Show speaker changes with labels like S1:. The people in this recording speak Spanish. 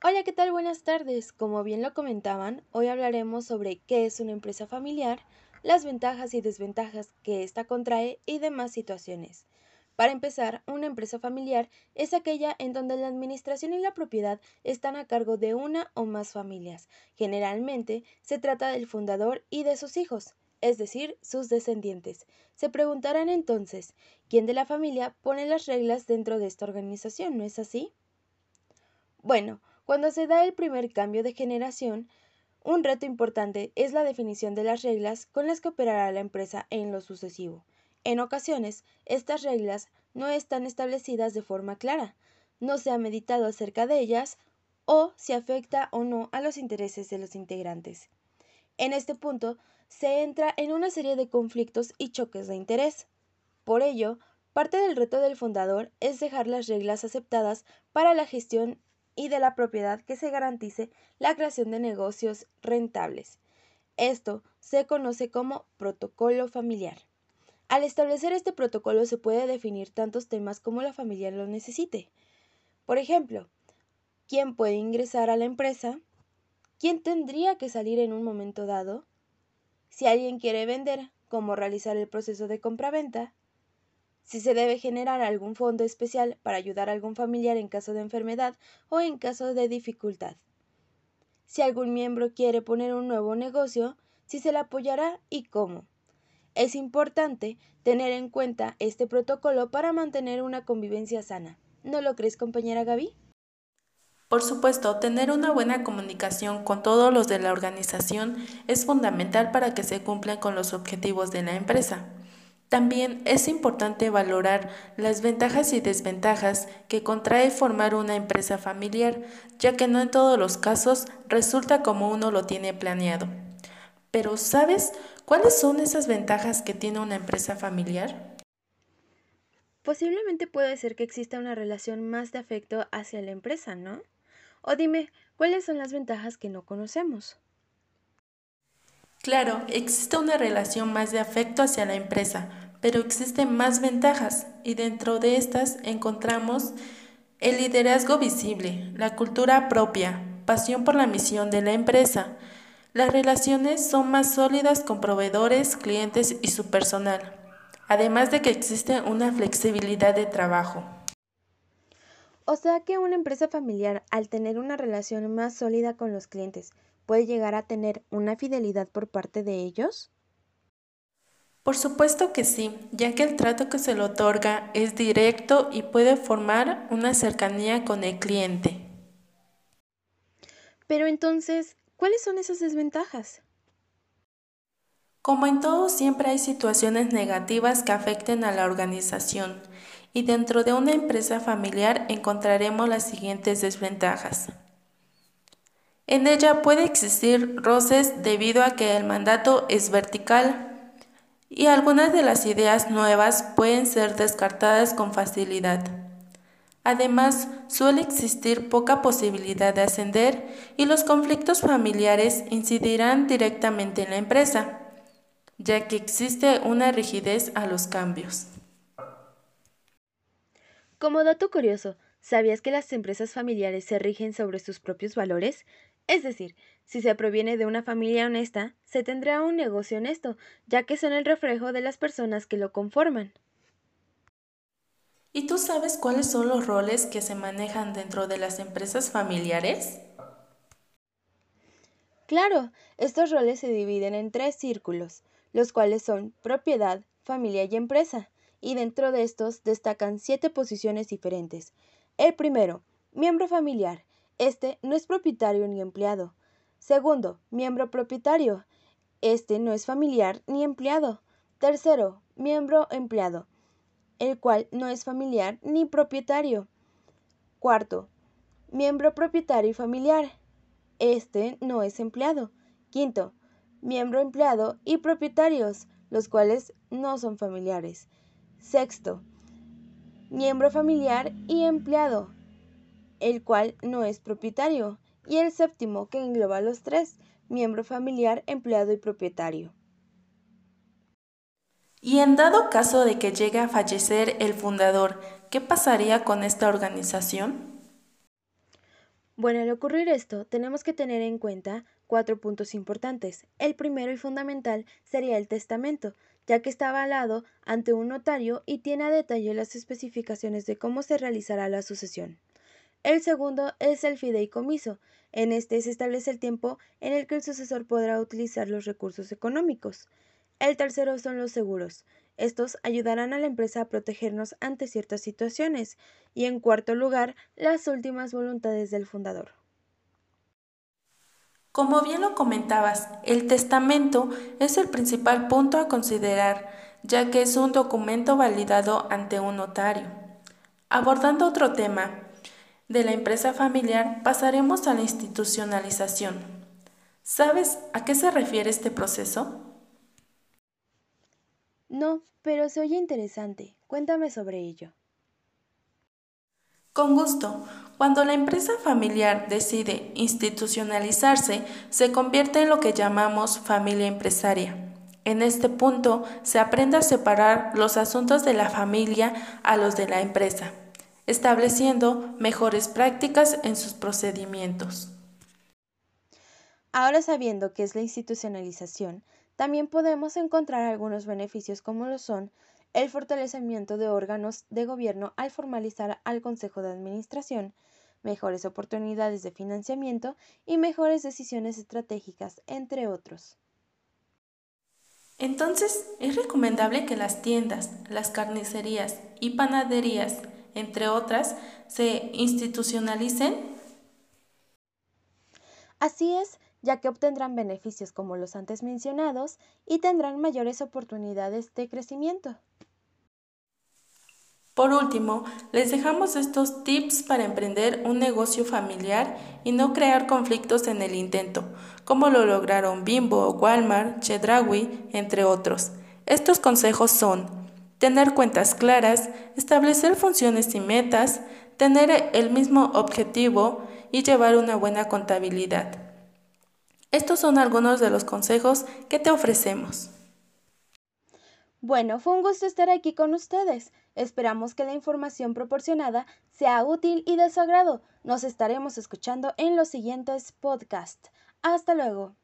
S1: Hola, ¿qué tal? Buenas tardes. Como bien lo comentaban, hoy hablaremos sobre qué es una empresa familiar, las ventajas y desventajas que ésta contrae y demás situaciones. Para empezar, una empresa familiar es aquella en donde la administración y la propiedad están a cargo de una o más familias. Generalmente se trata del fundador y de sus hijos, es decir, sus descendientes. Se preguntarán entonces, ¿quién de la familia pone las reglas dentro de esta organización? ¿No es así? Bueno, cuando se da el primer cambio de generación, un reto importante es la definición de las reglas con las que operará la empresa en lo sucesivo. En ocasiones, estas reglas no están establecidas de forma clara, no se ha meditado acerca de ellas o si afecta o no a los intereses de los integrantes. En este punto, se entra en una serie de conflictos y choques de interés. Por ello, parte del reto del fundador es dejar las reglas aceptadas para la gestión y de la propiedad que se garantice la creación de negocios rentables. Esto se conoce como protocolo familiar. Al establecer este protocolo se puede definir tantos temas como la familia lo necesite. Por ejemplo, quién puede ingresar a la empresa, quién tendría que salir en un momento dado, si alguien quiere vender, cómo realizar el proceso de compraventa, si se debe generar algún fondo especial para ayudar a algún familiar en caso de enfermedad o en caso de dificultad. Si algún miembro quiere poner un nuevo negocio, si se le apoyará y cómo. Es importante tener en cuenta este protocolo para mantener una convivencia sana. ¿No lo crees, compañera Gaby?
S2: Por supuesto, tener una buena comunicación con todos los de la organización es fundamental para que se cumplan con los objetivos de la empresa. También es importante valorar las ventajas y desventajas que contrae formar una empresa familiar, ya que no en todos los casos resulta como uno lo tiene planeado. Pero ¿sabes cuáles son esas ventajas que tiene una empresa familiar?
S1: Posiblemente puede ser que exista una relación más de afecto hacia la empresa, ¿no? O dime, ¿cuáles son las ventajas que no conocemos?
S2: Claro, existe una relación más de afecto hacia la empresa, pero existen más ventajas y dentro de estas encontramos el liderazgo visible, la cultura propia, pasión por la misión de la empresa. Las relaciones son más sólidas con proveedores, clientes y su personal, además de que existe una flexibilidad de trabajo.
S1: O sea que una empresa familiar, al tener una relación más sólida con los clientes, puede llegar a tener una fidelidad por parte de ellos?
S2: Por supuesto que sí, ya que el trato que se le otorga es directo y puede formar una cercanía con el cliente.
S1: Pero entonces, ¿cuáles son esas desventajas?
S2: Como en todo, siempre hay situaciones negativas que afecten a la organización y dentro de una empresa familiar encontraremos las siguientes desventajas. En ella puede existir roces debido a que el mandato es vertical y algunas de las ideas nuevas pueden ser descartadas con facilidad. Además, suele existir poca posibilidad de ascender y los conflictos familiares incidirán directamente en la empresa, ya que existe una rigidez a los cambios.
S1: Como dato curioso, ¿sabías que las empresas familiares se rigen sobre sus propios valores? Es decir, si se proviene de una familia honesta, se tendrá un negocio honesto, ya que son el reflejo de las personas que lo conforman.
S2: ¿Y tú sabes cuáles son los roles que se manejan dentro de las empresas familiares?
S1: Claro, estos roles se dividen en tres círculos, los cuales son propiedad, familia y empresa, y dentro de estos destacan siete posiciones diferentes. El primero, miembro familiar, este no es propietario ni empleado. Segundo, miembro propietario. Este no es familiar ni empleado. Tercero, miembro empleado, el cual no es familiar ni propietario. Cuarto, miembro propietario y familiar. Este no es empleado. Quinto, miembro empleado y propietarios, los cuales no son familiares. Sexto, miembro familiar y empleado, el cual no es propietario, y el séptimo, que engloba los tres, miembro familiar, empleado y propietario.
S2: Y en dado caso de que llegue a fallecer el fundador, ¿qué pasaría con esta organización?
S1: Bueno, al ocurrir esto, tenemos que tener en cuenta cuatro puntos importantes. El primero y fundamental sería el testamento, ya que está avalado ante un notario y tiene a detalle las especificaciones de cómo se realizará la sucesión. El segundo es el fideicomiso. En este se establece el tiempo en el que el sucesor podrá utilizar los recursos económicos. El tercero son los seguros. Estos ayudarán a la empresa a protegernos ante ciertas situaciones. Y en cuarto lugar, las últimas voluntades del fundador.
S2: Como bien lo comentabas, el testamento es el principal punto a considerar, ya que es un documento validado ante un notario. Abordando otro tema, de la empresa familiar pasaremos a la institucionalización. ¿Sabes a qué se refiere este proceso?
S1: No, pero se oye interesante. Cuéntame sobre ello.
S2: Con gusto. Cuando la empresa familiar decide institucionalizarse, se convierte en lo que llamamos familia empresaria. En este punto se aprende a separar los asuntos de la familia a los de la empresa, estableciendo mejores prácticas en sus procedimientos.
S1: Ahora sabiendo qué es la institucionalización, también podemos encontrar algunos beneficios como lo son el fortalecimiento de órganos de gobierno al formalizar al Consejo de Administración, mejores oportunidades de financiamiento y mejores decisiones estratégicas, entre otros.
S2: Entonces, es recomendable que las tiendas, las carnicerías y panaderías, entre otras, se institucionalicen.
S1: Así es, ya que obtendrán beneficios como los antes mencionados y tendrán mayores oportunidades de crecimiento.
S2: Por último, les dejamos estos tips para emprender un negocio familiar y no crear conflictos en el intento, como lo lograron Bimbo, Walmart, Chedraui, entre otros. Estos consejos son tener cuentas claras, establecer funciones y metas, tener el mismo objetivo y llevar una buena contabilidad. Estos son algunos de los consejos que te ofrecemos.
S1: Bueno, fue un gusto estar aquí con ustedes. Esperamos que la información proporcionada sea útil y de su agrado. Nos estaremos escuchando en los siguientes podcasts. Hasta luego.